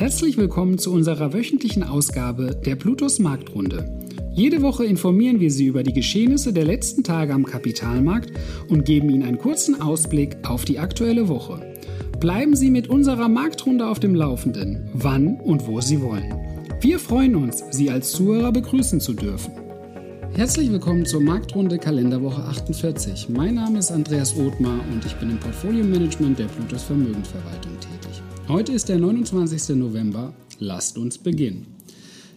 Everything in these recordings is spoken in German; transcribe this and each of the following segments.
Herzlich willkommen zu unserer wöchentlichen Ausgabe der Plutos Marktrunde. Jede Woche informieren wir Sie über die Geschehnisse der letzten Tage am Kapitalmarkt und geben Ihnen einen kurzen Ausblick auf die aktuelle Woche. Bleiben Sie mit unserer Marktrunde auf dem Laufenden, wann und wo Sie wollen. Wir freuen uns, Sie als Zuhörer begrüßen zu dürfen. Herzlich willkommen zur Marktrunde Kalenderwoche 48. Mein Name ist Andreas Othmar und ich bin im Portfolio-Management der Plutos Vermögensverwaltung tätig. Heute ist der 29. November. Lasst uns beginnen.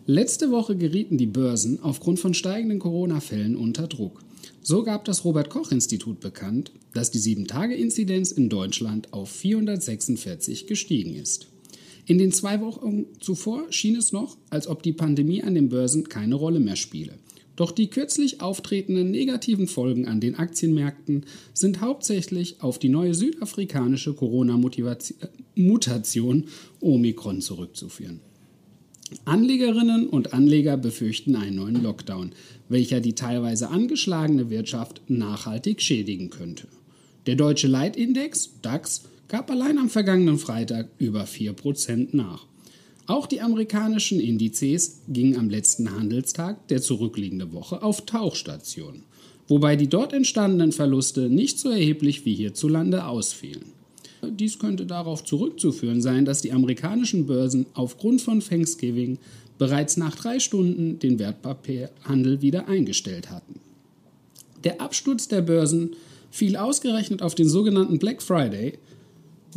Letzte Woche gerieten die Börsen aufgrund von steigenden Corona-Fällen unter Druck. So gab das Robert Koch Institut bekannt, dass die 7-Tage-Inzidenz in Deutschland auf 446 gestiegen ist. In den zwei Wochen zuvor schien es noch, als ob die Pandemie an den Börsen keine Rolle mehr spiele. Doch die kürzlich auftretenden negativen Folgen an den Aktienmärkten sind hauptsächlich auf die neue südafrikanische Corona-Mutation Omikron zurückzuführen. Anlegerinnen und Anleger befürchten einen neuen Lockdown, welcher die teilweise angeschlagene Wirtschaft nachhaltig schädigen könnte. Der deutsche Leitindex DAX gab allein am vergangenen Freitag über 4% nach. Auch die amerikanischen Indizes gingen am letzten Handelstag der zurückliegenden Woche auf Tauchstation, wobei die dort entstandenen Verluste nicht so erheblich wie hierzulande ausfielen. Dies könnte darauf zurückzuführen sein, dass die amerikanischen Börsen aufgrund von Thanksgiving bereits nach drei Stunden den Wertpapierhandel wieder eingestellt hatten. Der Absturz der Börsen fiel ausgerechnet auf den sogenannten Black Friday,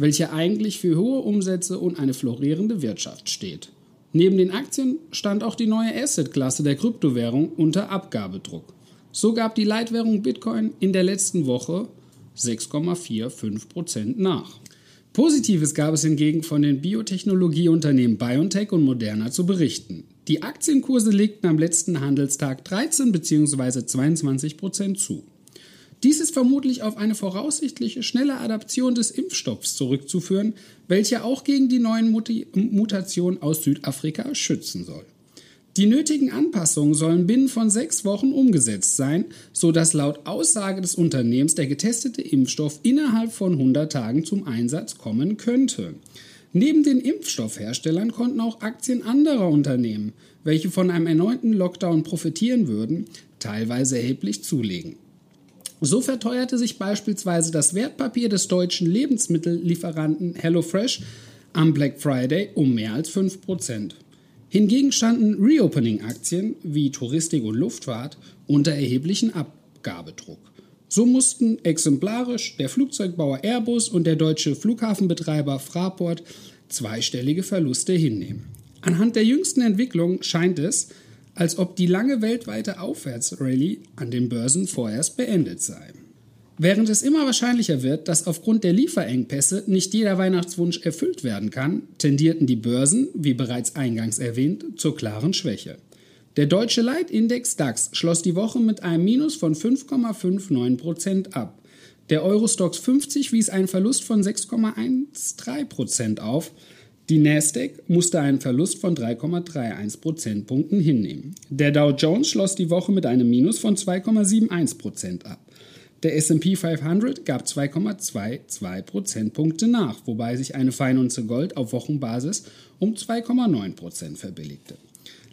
welcher eigentlich für hohe Umsätze und eine florierende Wirtschaft steht. Neben den Aktien stand auch die neue Asset-Klasse der Kryptowährung unter Abgabedruck. So gab die Leitwährung Bitcoin in der letzten Woche 6,45% nach. Positives gab es hingegen von den Biotechnologieunternehmen BioNTech und Moderna zu berichten. Die Aktienkurse legten am letzten Handelstag 13 bzw. 22% zu. Dies ist vermutlich auf eine voraussichtliche schnelle Adaption des Impfstoffs zurückzuführen, welcher auch gegen die neuen Mutationen aus Südafrika schützen soll. Die nötigen Anpassungen sollen binnen von sechs Wochen umgesetzt sein, sodass laut Aussage des Unternehmens der getestete Impfstoff innerhalb von 100 Tagen zum Einsatz kommen könnte. Neben den Impfstoffherstellern konnten auch Aktien anderer Unternehmen, welche von einem erneuten Lockdown profitieren würden, teilweise erheblich zulegen. So verteuerte sich beispielsweise das Wertpapier des deutschen Lebensmittellieferanten HelloFresh am Black Friday um mehr als 5%. Hingegen standen Reopening-Aktien wie Touristik und Luftfahrt unter erheblichen Abgabedruck. So mussten exemplarisch der Flugzeugbauer Airbus und der deutsche Flughafenbetreiber Fraport zweistellige Verluste hinnehmen. Anhand der jüngsten Entwicklung scheint es, als ob die lange weltweite Aufwärtsrallye an den Börsen vorerst beendet sei. Während es immer wahrscheinlicher wird, dass aufgrund der Lieferengpässe nicht jeder Weihnachtswunsch erfüllt werden kann, tendierten die Börsen, wie bereits eingangs erwähnt, zur klaren Schwäche. Der deutsche Leitindex DAX schloss die Woche mit einem Minus von 5,59% ab. Der Eurostox 50 wies einen Verlust von 6,13% auf. Die Nasdaq musste einen Verlust von 3,31 Prozentpunkten hinnehmen. Der Dow Jones schloss die Woche mit einem Minus von 2,71 Prozent ab. Der S&P 500 gab 2,22 Prozentpunkte nach, wobei sich eine Feinunze Gold auf Wochenbasis um 2,9 Prozent verbilligte.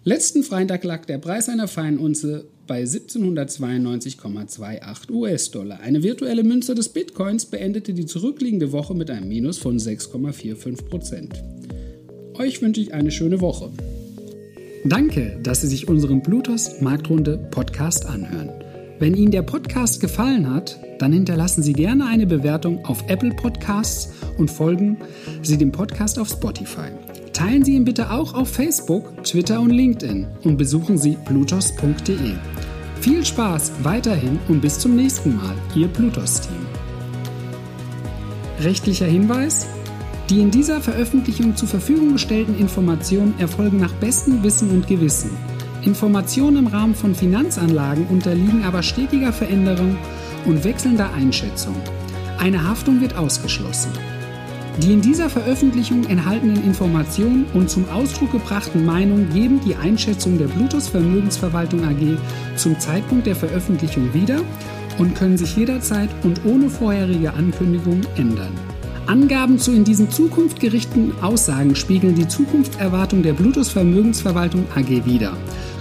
Letzten Freitag lag der Preis einer Feinunze bei 1792,28 US-Dollar. Eine virtuelle Münze des Bitcoins beendete die zurückliegende Woche mit einem Minus von 6,45 Prozent. Euch wünsche ich eine schöne Woche. Danke, dass Sie sich unseren Bluetooth Marktrunde Podcast anhören. Wenn Ihnen der Podcast gefallen hat, dann hinterlassen Sie gerne eine Bewertung auf Apple Podcasts und folgen Sie dem Podcast auf Spotify. Teilen Sie ihn bitte auch auf Facebook, Twitter und LinkedIn und besuchen Sie blutos.de. Viel Spaß weiterhin und bis zum nächsten Mal, Ihr Blutos-Team. Rechtlicher Hinweis: die in dieser Veröffentlichung zur Verfügung gestellten Informationen erfolgen nach bestem Wissen und Gewissen. Informationen im Rahmen von Finanzanlagen unterliegen aber stetiger Veränderung und wechselnder Einschätzung. Eine Haftung wird ausgeschlossen. Die in dieser Veröffentlichung enthaltenen Informationen und zum Ausdruck gebrachten Meinungen geben die Einschätzung der Bluetooth Vermögensverwaltung AG zum Zeitpunkt der Veröffentlichung wieder und können sich jederzeit und ohne vorherige Ankündigung ändern. Angaben zu in diesen Zukunft gerichteten Aussagen spiegeln die Zukunftserwartung der Bluetooth Vermögensverwaltung AG wider,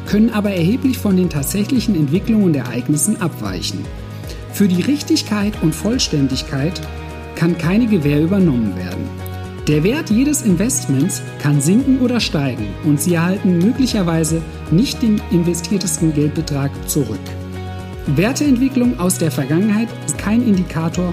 können aber erheblich von den tatsächlichen Entwicklungen und Ereignissen abweichen. Für die Richtigkeit und Vollständigkeit kann keine Gewähr übernommen werden. Der Wert jedes Investments kann sinken oder steigen und Sie erhalten möglicherweise nicht den investiertesten Geldbetrag zurück. Werteentwicklung aus der Vergangenheit ist kein Indikator